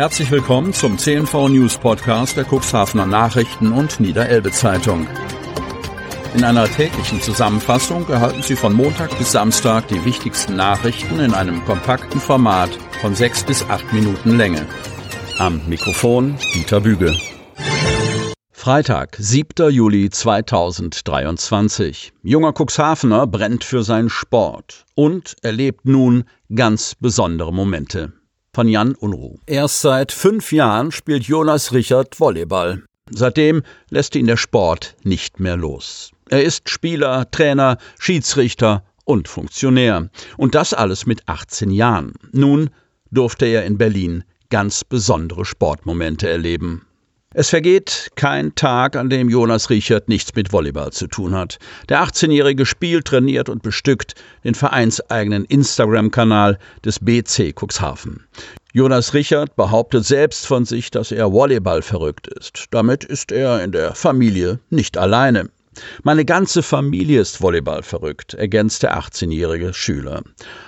Herzlich willkommen zum CNV News Podcast der Cuxhavener Nachrichten und Niederelbe Zeitung. In einer täglichen Zusammenfassung erhalten Sie von Montag bis Samstag die wichtigsten Nachrichten in einem kompakten Format von sechs bis acht Minuten Länge. Am Mikrofon Dieter Büge. Freitag, 7. Juli 2023. Junger Cuxhavener brennt für seinen Sport und erlebt nun ganz besondere Momente von Jan Unruh. Erst seit fünf Jahren spielt Jonas Richard Volleyball. Seitdem lässt ihn der Sport nicht mehr los. Er ist Spieler, Trainer, Schiedsrichter und Funktionär. Und das alles mit 18 Jahren. Nun durfte er in Berlin ganz besondere Sportmomente erleben. Es vergeht kein Tag, an dem Jonas Richard nichts mit Volleyball zu tun hat. Der 18-Jährige spielt, trainiert und bestückt den vereinseigenen Instagram-Kanal des BC Cuxhaven. Jonas Richard behauptet selbst von sich, dass er Volleyball verrückt ist. Damit ist er in der Familie nicht alleine. Meine ganze Familie ist Volleyball verrückt, ergänzt der 18-jährige Schüler.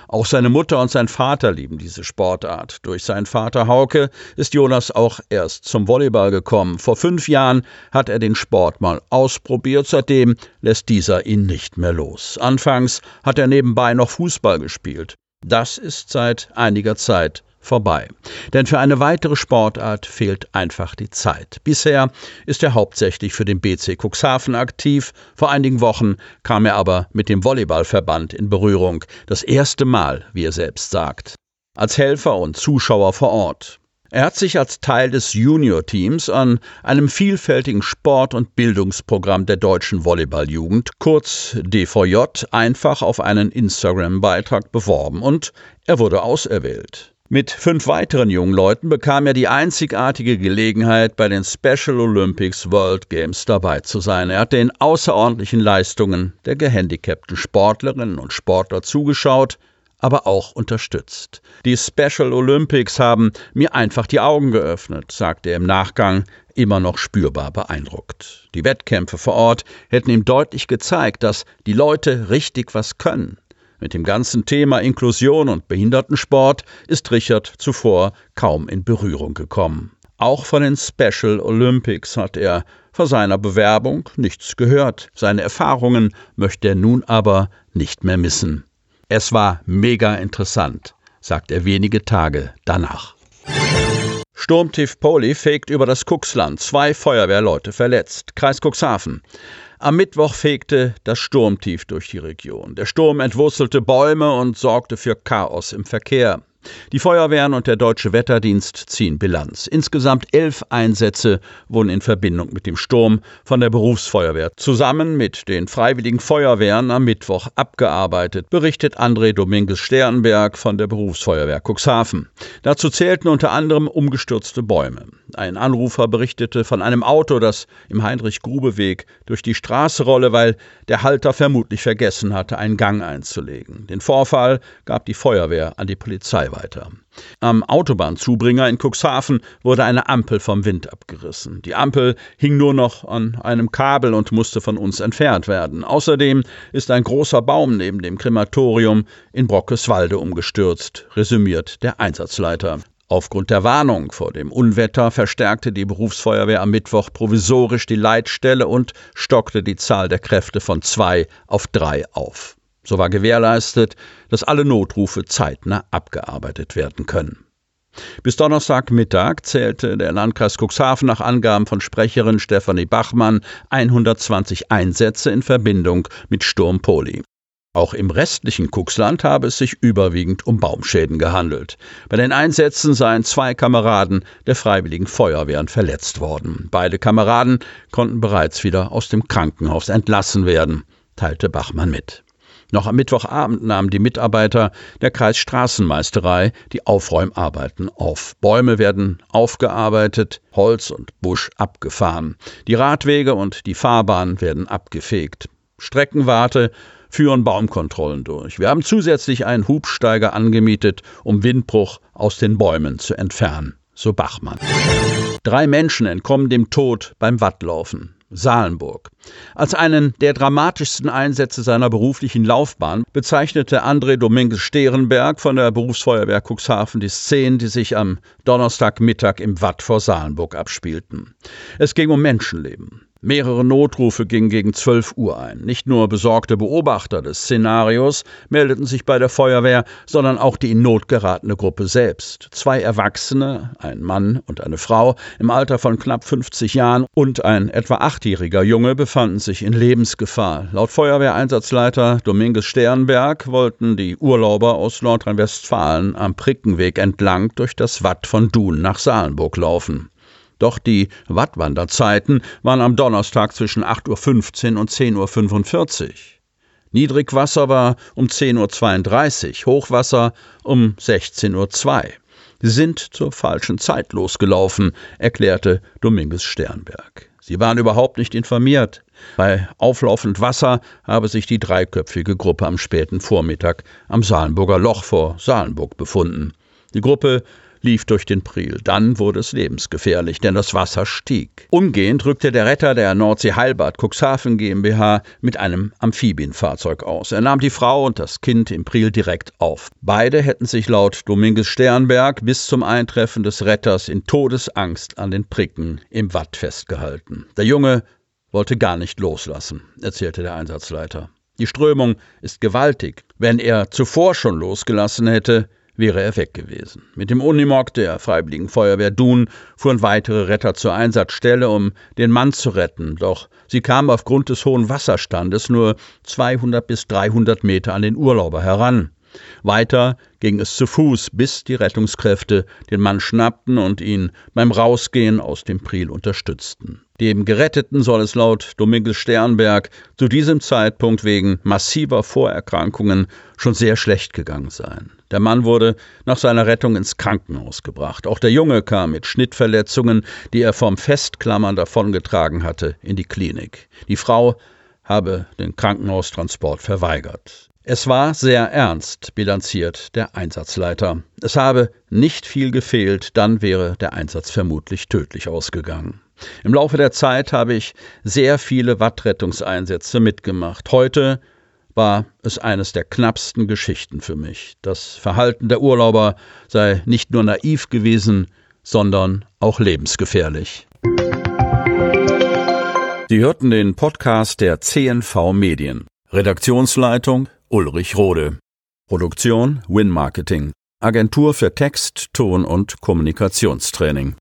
Auch seine Mutter und sein Vater lieben diese Sportart. Durch seinen Vater Hauke ist Jonas auch erst zum Volleyball gekommen. Vor fünf Jahren hat er den Sport mal ausprobiert, seitdem lässt dieser ihn nicht mehr los. Anfangs hat er nebenbei noch Fußball gespielt. Das ist seit einiger Zeit vorbei. Denn für eine weitere Sportart fehlt einfach die Zeit. Bisher ist er hauptsächlich für den BC Cuxhaven aktiv. Vor einigen Wochen kam er aber mit dem Volleyballverband in Berührung. Das erste Mal, wie er selbst sagt. Als Helfer und Zuschauer vor Ort. Er hat sich als Teil des Junior-Teams an einem vielfältigen Sport- und Bildungsprogramm der deutschen Volleyballjugend, kurz DVJ, einfach auf einen Instagram-Beitrag beworben und er wurde auserwählt. Mit fünf weiteren jungen Leuten bekam er die einzigartige Gelegenheit, bei den Special Olympics World Games dabei zu sein. Er hat den außerordentlichen Leistungen der gehandicapten Sportlerinnen und Sportler zugeschaut, aber auch unterstützt. Die Special Olympics haben mir einfach die Augen geöffnet, sagte er im Nachgang, immer noch spürbar beeindruckt. Die Wettkämpfe vor Ort hätten ihm deutlich gezeigt, dass die Leute richtig was können. Mit dem ganzen Thema Inklusion und Behindertensport ist Richard zuvor kaum in Berührung gekommen. Auch von den Special Olympics hat er vor seiner Bewerbung nichts gehört. Seine Erfahrungen möchte er nun aber nicht mehr missen. Es war mega interessant, sagt er wenige Tage danach. Sturmtief Poli fegt über das Kuxland, zwei Feuerwehrleute verletzt. Kreis Cuxhaven. Am Mittwoch fegte das Sturmtief durch die Region. Der Sturm entwurzelte Bäume und sorgte für Chaos im Verkehr. Die Feuerwehren und der Deutsche Wetterdienst ziehen Bilanz. Insgesamt elf Einsätze wurden in Verbindung mit dem Sturm von der Berufsfeuerwehr zusammen mit den Freiwilligen Feuerwehren am Mittwoch abgearbeitet, berichtet André Dominguez Sternberg von der Berufsfeuerwehr Cuxhaven. Dazu zählten unter anderem umgestürzte Bäume. Ein Anrufer berichtete von einem Auto, das im Heinrich-Grube-Weg durch die Straße rolle, weil der Halter vermutlich vergessen hatte, einen Gang einzulegen. Den Vorfall gab die Feuerwehr an die Polizei weiter. Am Autobahnzubringer in Cuxhaven wurde eine Ampel vom Wind abgerissen. Die Ampel hing nur noch an einem Kabel und musste von uns entfernt werden. Außerdem ist ein großer Baum neben dem Krematorium in Brockeswalde umgestürzt, resümiert der Einsatzleiter. Aufgrund der Warnung vor dem Unwetter verstärkte die Berufsfeuerwehr am Mittwoch provisorisch die Leitstelle und stockte die Zahl der Kräfte von zwei auf drei auf. So war gewährleistet, dass alle Notrufe zeitnah abgearbeitet werden können. Bis Donnerstagmittag zählte der Landkreis Cuxhaven nach Angaben von Sprecherin Stefanie Bachmann 120 Einsätze in Verbindung mit Sturm Poli. Auch im restlichen Cuxland habe es sich überwiegend um Baumschäden gehandelt. Bei den Einsätzen seien zwei Kameraden der Freiwilligen Feuerwehren verletzt worden. Beide Kameraden konnten bereits wieder aus dem Krankenhaus entlassen werden, teilte Bachmann mit. Noch am Mittwochabend nahmen die Mitarbeiter der Kreisstraßenmeisterei die Aufräumarbeiten auf. Bäume werden aufgearbeitet, Holz und Busch abgefahren. Die Radwege und die Fahrbahn werden abgefegt. Streckenwarte führen Baumkontrollen durch. Wir haben zusätzlich einen Hubsteiger angemietet, um Windbruch aus den Bäumen zu entfernen, so Bachmann. Drei Menschen entkommen dem Tod beim Wattlaufen. Salenburg. Als einen der dramatischsten Einsätze seiner beruflichen Laufbahn bezeichnete André Dominguez Sterenberg von der Berufsfeuerwehr Cuxhaven die Szenen, die sich am Donnerstagmittag im Watt vor Salenburg abspielten. Es ging um Menschenleben. Mehrere Notrufe gingen gegen 12 Uhr ein. Nicht nur besorgte Beobachter des Szenarios meldeten sich bei der Feuerwehr, sondern auch die in Not geratene Gruppe selbst. Zwei Erwachsene, ein Mann und eine Frau im Alter von knapp 50 Jahren und ein etwa achtjähriger Junge befanden sich in Lebensgefahr. Laut Feuerwehreinsatzleiter Dominguez Sternberg wollten die Urlauber aus Nordrhein-Westfalen am Prickenweg entlang durch das Watt von Dun nach Salenburg laufen. Doch die Wattwanderzeiten waren am Donnerstag zwischen 8.15 Uhr und 10.45 Uhr. Niedrigwasser war um 10.32 Uhr, Hochwasser um 16.02 Uhr. Sie sind zur falschen Zeit losgelaufen, erklärte Dominguez Sternberg. Sie waren überhaupt nicht informiert. Bei auflaufend Wasser habe sich die dreiköpfige Gruppe am späten Vormittag am Salenburger Loch vor Salenburg befunden. Die Gruppe lief durch den Priel. Dann wurde es lebensgefährlich, denn das Wasser stieg. Umgehend rückte der Retter der Nordsee Heilbad Cuxhaven GmbH mit einem Amphibienfahrzeug aus. Er nahm die Frau und das Kind im Priel direkt auf. Beide hätten sich laut Dominguez Sternberg bis zum Eintreffen des Retters in Todesangst an den Pricken im Watt festgehalten. Der Junge wollte gar nicht loslassen, erzählte der Einsatzleiter. Die Strömung ist gewaltig. Wenn er zuvor schon losgelassen hätte, wäre er weg gewesen. Mit dem Unimog der Freiwilligen Feuerwehr Dun fuhren weitere Retter zur Einsatzstelle, um den Mann zu retten. Doch sie kamen aufgrund des hohen Wasserstandes nur 200 bis 300 Meter an den Urlauber heran. Weiter ging es zu Fuß, bis die Rettungskräfte den Mann schnappten und ihn beim Rausgehen aus dem Priel unterstützten. Dem Geretteten soll es laut Dominguez Sternberg zu diesem Zeitpunkt wegen massiver Vorerkrankungen schon sehr schlecht gegangen sein. Der Mann wurde nach seiner Rettung ins Krankenhaus gebracht. Auch der Junge kam mit Schnittverletzungen, die er vom Festklammern davongetragen hatte, in die Klinik. Die Frau habe den Krankenhaustransport verweigert. Es war sehr ernst, bilanziert der Einsatzleiter. Es habe nicht viel gefehlt, dann wäre der Einsatz vermutlich tödlich ausgegangen. Im Laufe der Zeit habe ich sehr viele Wattrettungseinsätze mitgemacht. Heute war es eines der knappsten Geschichten für mich. Das Verhalten der Urlauber sei nicht nur naiv gewesen, sondern auch lebensgefährlich. Sie hörten den Podcast der CNV Medien. Redaktionsleitung Ulrich Rode. Produktion Win Marketing. Agentur für Text, Ton und Kommunikationstraining.